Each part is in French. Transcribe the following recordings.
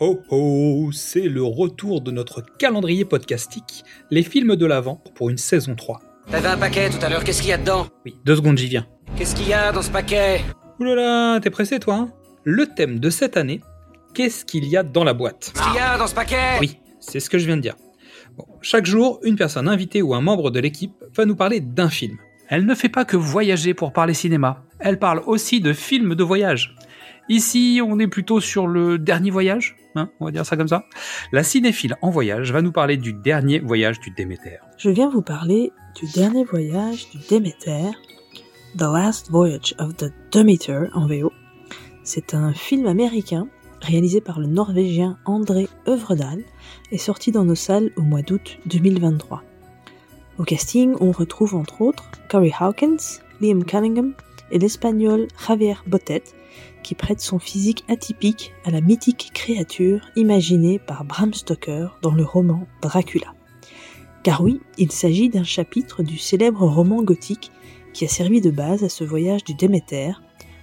ho ho, c'est le retour de notre calendrier podcastique, les films de l'Avent pour une saison 3. T'avais un paquet tout à l'heure, qu'est-ce qu'il y a dedans? Oui, deux secondes, j'y viens. Qu'est-ce qu'il y a dans ce paquet? Oulala, t'es pressé toi hein? Le thème de cette année, qu'est-ce qu'il y a dans la boîte? Qu'est-ce qu'il y a dans ce paquet? Oui, c'est ce que je viens de dire. Bon, chaque jour, une personne invitée ou un membre de l'équipe va nous parler d'un film. Elle ne fait pas que voyager pour parler cinéma, elle parle aussi de films de voyage. Ici, on est plutôt sur le dernier voyage, hein, on va dire ça comme ça. La cinéphile en voyage va nous parler du dernier voyage du Déméter. Je viens vous parler du dernier voyage du Déméter, The Last Voyage of the Demeter en VO. C'est un film américain réalisé par le Norvégien André Övredal et sorti dans nos salles au mois d'août 2023. Au casting, on retrouve entre autres Corey Hawkins, Liam Cunningham et l'Espagnol Javier Botet, qui prête son physique atypique à la mythique créature imaginée par Bram Stoker dans le roman Dracula. Car oui, il s'agit d'un chapitre du célèbre roman gothique qui a servi de base à ce voyage du Déméter,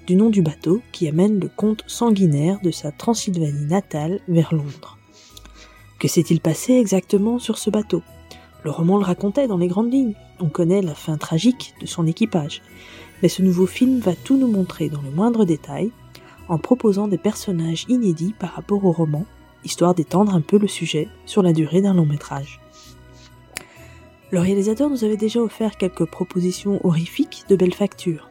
du nom du bateau qui amène le comte sanguinaire de sa Transylvanie natale vers Londres. Que s'est-il passé exactement sur ce bateau? Le roman le racontait dans les grandes lignes. On connaît la fin tragique de son équipage. Mais ce nouveau film va tout nous montrer dans le moindre détail, en proposant des personnages inédits par rapport au roman, histoire d'étendre un peu le sujet sur la durée d'un long métrage. Le réalisateur nous avait déjà offert quelques propositions horrifiques de belle facture.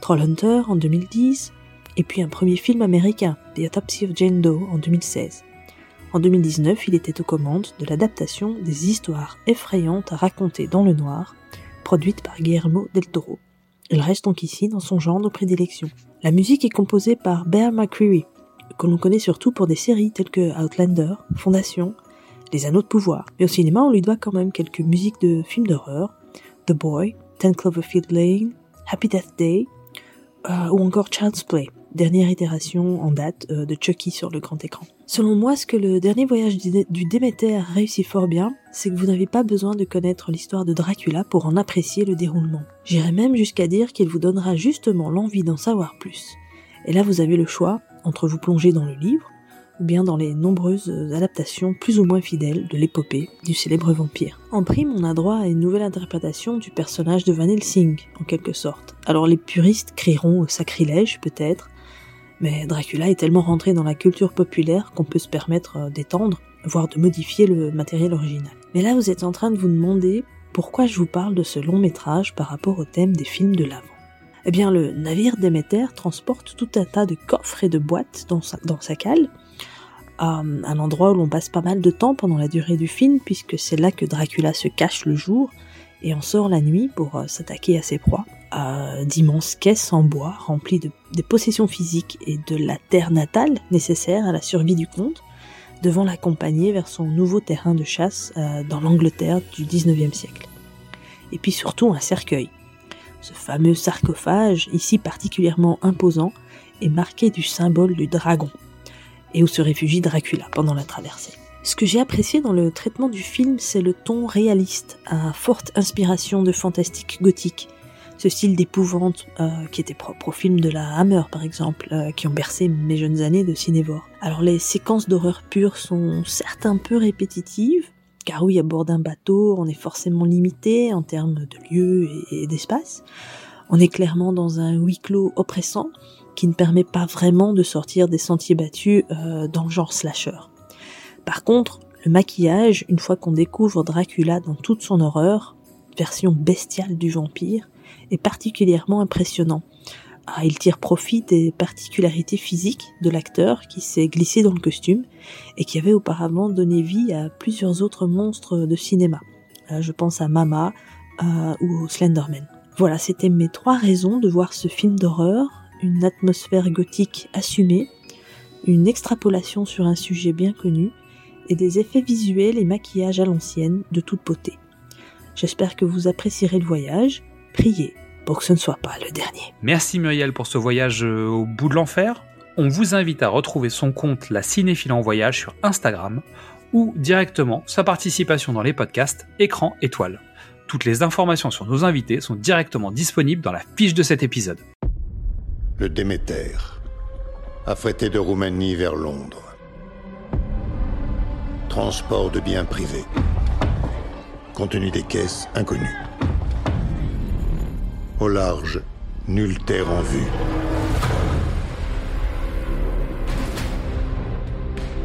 Trollhunter en 2010, et puis un premier film américain, The Autopsy of Jane Doe en 2016. En 2019, il était aux commandes de l'adaptation des histoires effrayantes à raconter dans le noir, produite par Guillermo del Toro. Il reste donc ici dans son genre de prédilection. La musique est composée par Bear McCreary, que l'on connaît surtout pour des séries telles que Outlander, Fondation, Les Anneaux de Pouvoir. Mais au cinéma, on lui doit quand même quelques musiques de films d'horreur, The Boy, Ten Cloverfield Lane, Happy Death Day, euh, ou encore Child's Play, dernière itération en date euh, de Chucky sur le grand écran. Selon moi, ce que le dernier voyage du, du Déméter réussit fort bien, c'est que vous n'avez pas besoin de connaître l'histoire de Dracula pour en apprécier le déroulement. J'irais même jusqu'à dire qu'il vous donnera justement l'envie d'en savoir plus. Et là, vous avez le choix entre vous plonger dans le livre, ou bien dans les nombreuses adaptations plus ou moins fidèles de l'épopée du célèbre vampire. En prime, on a droit à une nouvelle interprétation du personnage de Van Helsing, en quelque sorte. Alors les puristes crieront au sacrilège, peut-être, mais Dracula est tellement rentré dans la culture populaire qu'on peut se permettre d'étendre, voire de modifier le matériel original. Mais là, vous êtes en train de vous demander pourquoi je vous parle de ce long métrage par rapport au thème des films de l'avant. Eh bien, le navire Déméter transporte tout un tas de coffres et de boîtes dans sa, dans sa cale, à un endroit où l'on passe pas mal de temps pendant la durée du film, puisque c'est là que Dracula se cache le jour et en sort la nuit pour euh, s'attaquer à ses proies d'immenses caisses en bois remplies de, des possessions physiques et de la terre natale nécessaire à la survie du comte, devant l'accompagner vers son nouveau terrain de chasse euh, dans l'Angleterre du 19e siècle. Et puis surtout un cercueil. Ce fameux sarcophage, ici particulièrement imposant, est marqué du symbole du dragon, et où se réfugie Dracula pendant la traversée. Ce que j'ai apprécié dans le traitement du film, c'est le ton réaliste, à forte inspiration de fantastique gothique, ce style d'épouvante euh, qui était propre au film de la Hammer par exemple, euh, qui ont bercé mes jeunes années de cinévore. Alors les séquences d'horreur pure sont certes un peu répétitives, car oui, à bord d'un bateau, on est forcément limité en termes de lieu et, d'espace. On est clairement dans un huis clos oppressant qui ne permet pas vraiment de sortir des sentiers battus euh, dans le genre slasher. Par contre, le maquillage, une fois qu'on découvre Dracula dans toute son horreur, version bestiale du vampire, est particulièrement impressionnant. Ah, il tire profit des particularités physiques de l'acteur qui s'est glissé dans le costume et qui avait auparavant donné vie à plusieurs autres monstres de cinéma. Euh, je pense à Mama euh, ou au Slenderman. Voilà, c'était mes trois raisons de voir ce film d'horreur, une atmosphère gothique assumée, une extrapolation sur un sujet bien connu et des effets visuels et maquillages à l'ancienne de toute beauté. J'espère que vous apprécierez le voyage priez pour que ce ne soit pas le dernier. Merci Muriel pour ce voyage euh, au bout de l'enfer. On vous invite à retrouver son compte La Cinéphile en Voyage sur Instagram ou directement sa participation dans les podcasts Écran Étoile. Toutes les informations sur nos invités sont directement disponibles dans la fiche de cet épisode. Le Déméter, affrété de Roumanie vers Londres. Transport de biens privés. Contenu des caisses inconnu. Au large, nulle terre en vue.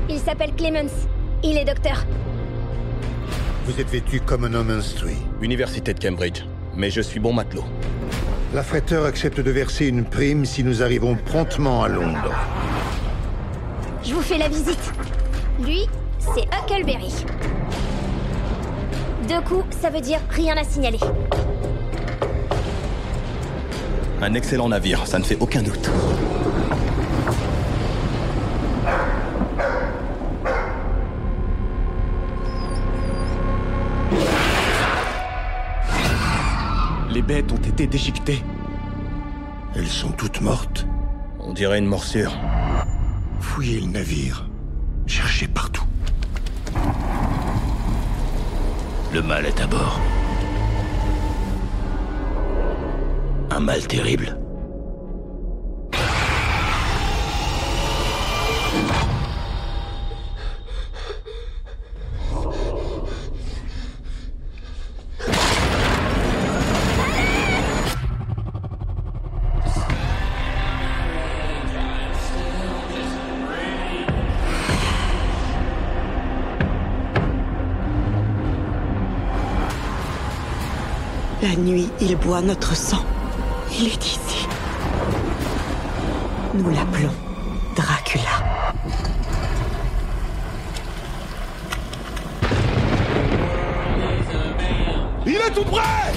Il s'appelle Clemens. Il est docteur. Vous êtes vêtu comme un homme instruit. Université de Cambridge. Mais je suis bon matelot. L'affréteur accepte de verser une prime si nous arrivons promptement à Londres. Je vous fais la visite. Lui, c'est Huckleberry. Deux coups, ça veut dire rien à signaler. Un excellent navire, ça ne fait aucun doute. Les bêtes ont été déchiquetées. Elles sont toutes mortes. On dirait une morsure. Fouillez le navire. Cherchez partout. Le mal est à bord. Un mal terrible. La nuit, il boit notre sang. Il est ici. Nous l'appelons Dracula. Il est tout prêt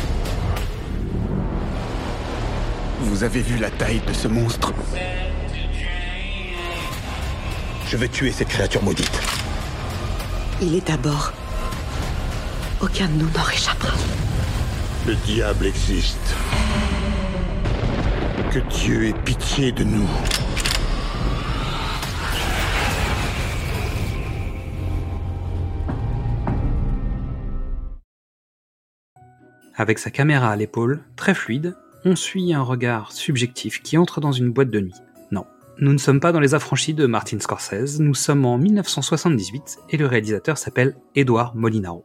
Vous avez vu la taille de ce monstre? Je vais tuer cette créature maudite. Il est à bord. Aucun de nous n'en échappera. Le diable existe. Que Dieu ait pitié de nous. Avec sa caméra à l'épaule, très fluide, on suit un regard subjectif qui entre dans une boîte de nuit. Non, nous ne sommes pas dans les affranchis de Martin Scorsese, nous sommes en 1978 et le réalisateur s'appelle Edouard Molinaro.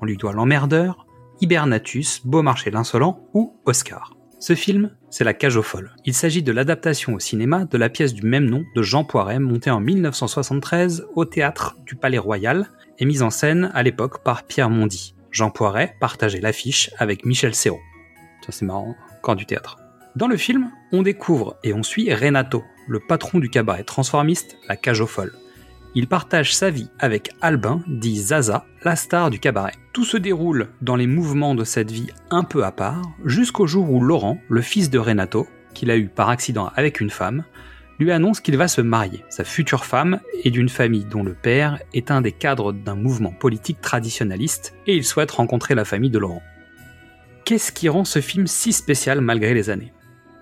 On lui doit L'Emmerdeur, Hibernatus, Beaumarchais l'insolent ou Oscar. Ce film, c'est La cage aux folles. Il s'agit de l'adaptation au cinéma de la pièce du même nom de Jean Poiret montée en 1973 au théâtre du Palais Royal et mise en scène à l'époque par Pierre Mondy. Jean Poiret partageait l'affiche avec Michel Serrault. C'est marrant, encore du théâtre. Dans le film, on découvre et on suit Renato, le patron du cabaret transformiste La Cage aux Folles. Il partage sa vie avec Albin, dit Zaza, la star du cabaret. Tout se déroule dans les mouvements de cette vie un peu à part, jusqu'au jour où Laurent, le fils de Renato, qu'il a eu par accident avec une femme, lui annonce qu'il va se marier. Sa future femme est d'une famille dont le père est un des cadres d'un mouvement politique traditionnaliste et il souhaite rencontrer la famille de Laurent. Qu'est-ce qui rend ce film si spécial malgré les années?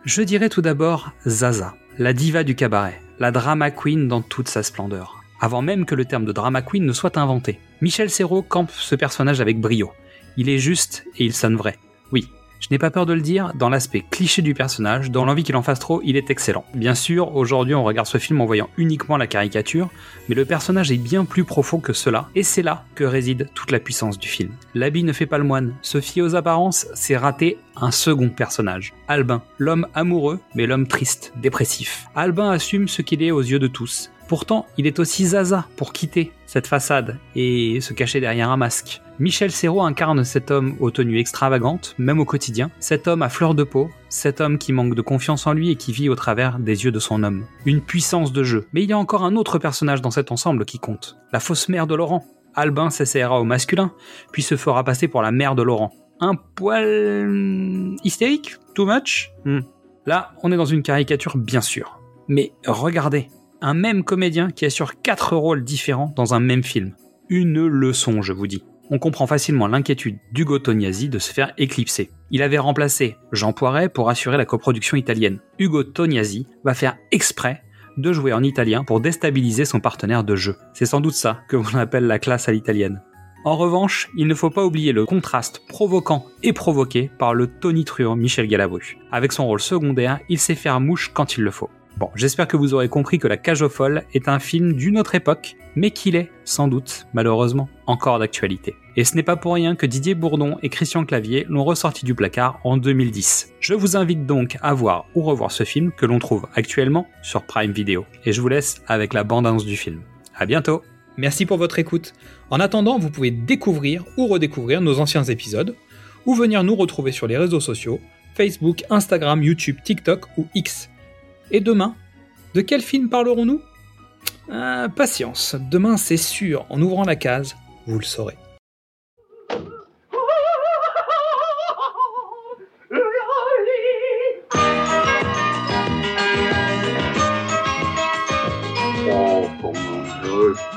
Je dirais tout d'abord Zaza, la diva du cabaret, la drama queen dans toute sa splendeur. Avant même que le terme de drama queen ne soit inventé, Michel Serrault campe ce personnage avec brio. Il est juste et il sonne vrai. Oui, je n'ai pas peur de le dire, dans l'aspect cliché du personnage, dans l'envie qu'il en fasse trop, il est excellent. Bien sûr, aujourd'hui on regarde ce film en voyant uniquement la caricature, mais le personnage est bien plus profond que cela, et c'est là que réside toute la puissance du film. L'habit ne fait pas le moine, se fier aux apparences, c'est rater un second personnage. Albin, l'homme amoureux, mais l'homme triste, dépressif. Albin assume ce qu'il est aux yeux de tous. Pourtant, il est aussi Zaza pour quitter cette façade et se cacher derrière un masque. Michel Serrault incarne cet homme aux tenues extravagantes, même au quotidien, cet homme à fleur de peau, cet homme qui manque de confiance en lui et qui vit au travers des yeux de son homme. Une puissance de jeu. Mais il y a encore un autre personnage dans cet ensemble qui compte. La fausse mère de Laurent. Albin s'essayera au masculin, puis se fera passer pour la mère de Laurent. Un poil... hystérique? Too much? Hmm. Là, on est dans une caricature bien sûr. Mais regardez, un même comédien qui assure quatre rôles différents dans un même film. Une leçon, je vous dis. On comprend facilement l'inquiétude d'Ugo Tognazzi de se faire éclipser. Il avait remplacé Jean Poiret pour assurer la coproduction italienne. Ugo Tognazzi va faire exprès de jouer en italien pour déstabiliser son partenaire de jeu. C'est sans doute ça que l'on appelle la classe à l'italienne. En revanche, il ne faut pas oublier le contraste provoquant et provoqué par le tonitruant Michel Galabru. Avec son rôle secondaire, il sait faire mouche quand il le faut. Bon, j'espère que vous aurez compris que La Cage aux Folles est un film d'une autre époque, mais qu'il est, sans doute, malheureusement, encore d'actualité. Et ce n'est pas pour rien que Didier Bourdon et Christian Clavier l'ont ressorti du placard en 2010. Je vous invite donc à voir ou revoir ce film que l'on trouve actuellement sur Prime Video. Et je vous laisse avec la bande-annonce du film. À bientôt Merci pour votre écoute. En attendant, vous pouvez découvrir ou redécouvrir nos anciens épisodes, ou venir nous retrouver sur les réseaux sociaux, Facebook, Instagram, YouTube, TikTok ou X. Et demain, de quel film parlerons-nous? Ah, Patience, demain c'est sûr, en ouvrant la case, vous le saurez.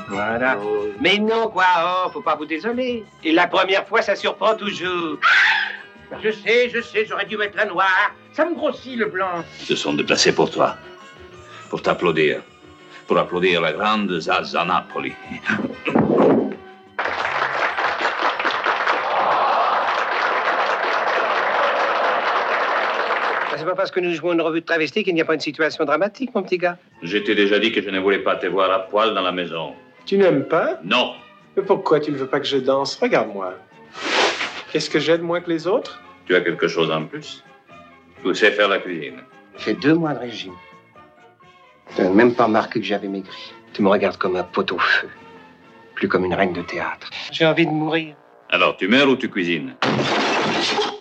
Voilà. Mais non, quoi, oh, faut pas vous désoler. Et la première fois, ça surprend toujours. Je sais, je sais, j'aurais dû mettre un noir. Ça me grossit le blanc. Ils se sont déplacés pour toi. Pour t'applaudir. Pour applaudir la grande Zaza Napoli. C'est pas parce que nous jouons une revue de travesti qu'il n'y a pas une situation dramatique, mon petit gars. Je t'ai déjà dit que je ne voulais pas te voir à poil dans la maison. Tu n'aimes pas? Non. Mais pourquoi tu ne veux pas que je danse? Regarde-moi. Qu'est-ce que j'ai de moins que les autres? Tu as quelque chose en plus? Tu sais faire la cuisine. J'ai deux mois de régime. Tu n'as même pas remarqué que j'avais maigri. Tu me regardes comme un pot au feu. Plus comme une reine de théâtre. J'ai envie de mourir. Alors, tu meurs ou tu cuisines?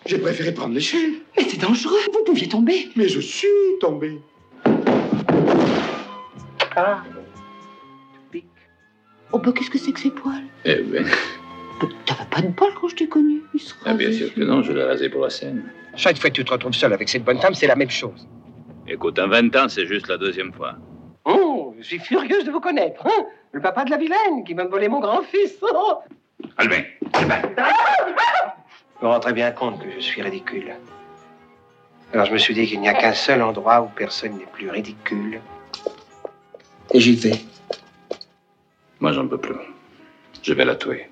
J'ai préféré prendre l'échelle. Mais c'est dangereux, vous pouviez tomber. Mais je suis tombé. Ah, Oh bah qu'est-ce que c'est que ces poils? Eh bien, Bah, T'avais pas de poils quand je t'ai connu. Se ah, bien sûr que non, je l'ai rasé pour la scène. chaque fois que tu te retrouves seul avec cette bonne femme, c'est la même chose. Écoute, en 20 ans, c'est juste la deuxième fois. Oh, je suis furieuse de vous connaître. hein. le papa de la vilaine qui m'a volé mon grand-fils. Oh. Albin, Albin. Je me rends très bien compte que je suis ridicule. Alors je me suis dit qu'il n'y a qu'un seul endroit où personne n'est plus ridicule. Et j'y vais. Moi, j'en peux plus. Je vais la tuer.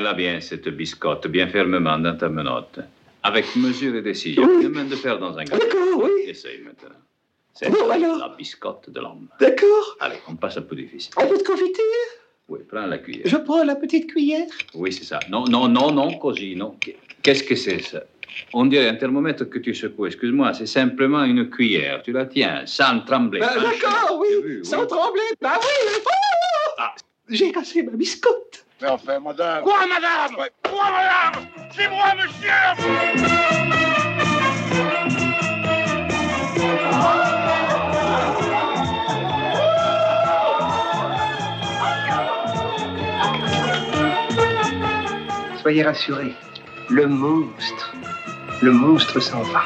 Tiens-la bien, cette biscotte, bien fermement dans ta menotte. Avec mesure et décision. Une main de fer dans un gars. D'accord, oui. Essaye maintenant. C'est Bon, alors. la biscotte de l'homme. D'accord. Allez, on passe un peu difficile. Un peu de confiture Oui, prends la cuillère. Je prends la petite cuillère. Oui, c'est ça. Non, non, non, non, così, non. Qu'est-ce que c'est ça? On dirait un thermomètre que tu secoues. Excuse-moi, c'est simplement une cuillère. Tu la tiens sans trembler. Bah, sans D'accord, oui. Vu, Sans oui. trembler. Bah oui. Oh Ah. J'ai cassé ma biscotte. Mais enfin, madame. Quoi, madame Quoi, madame C'est moi, monsieur Soyez rassurés, le monstre, le monstre s'en va.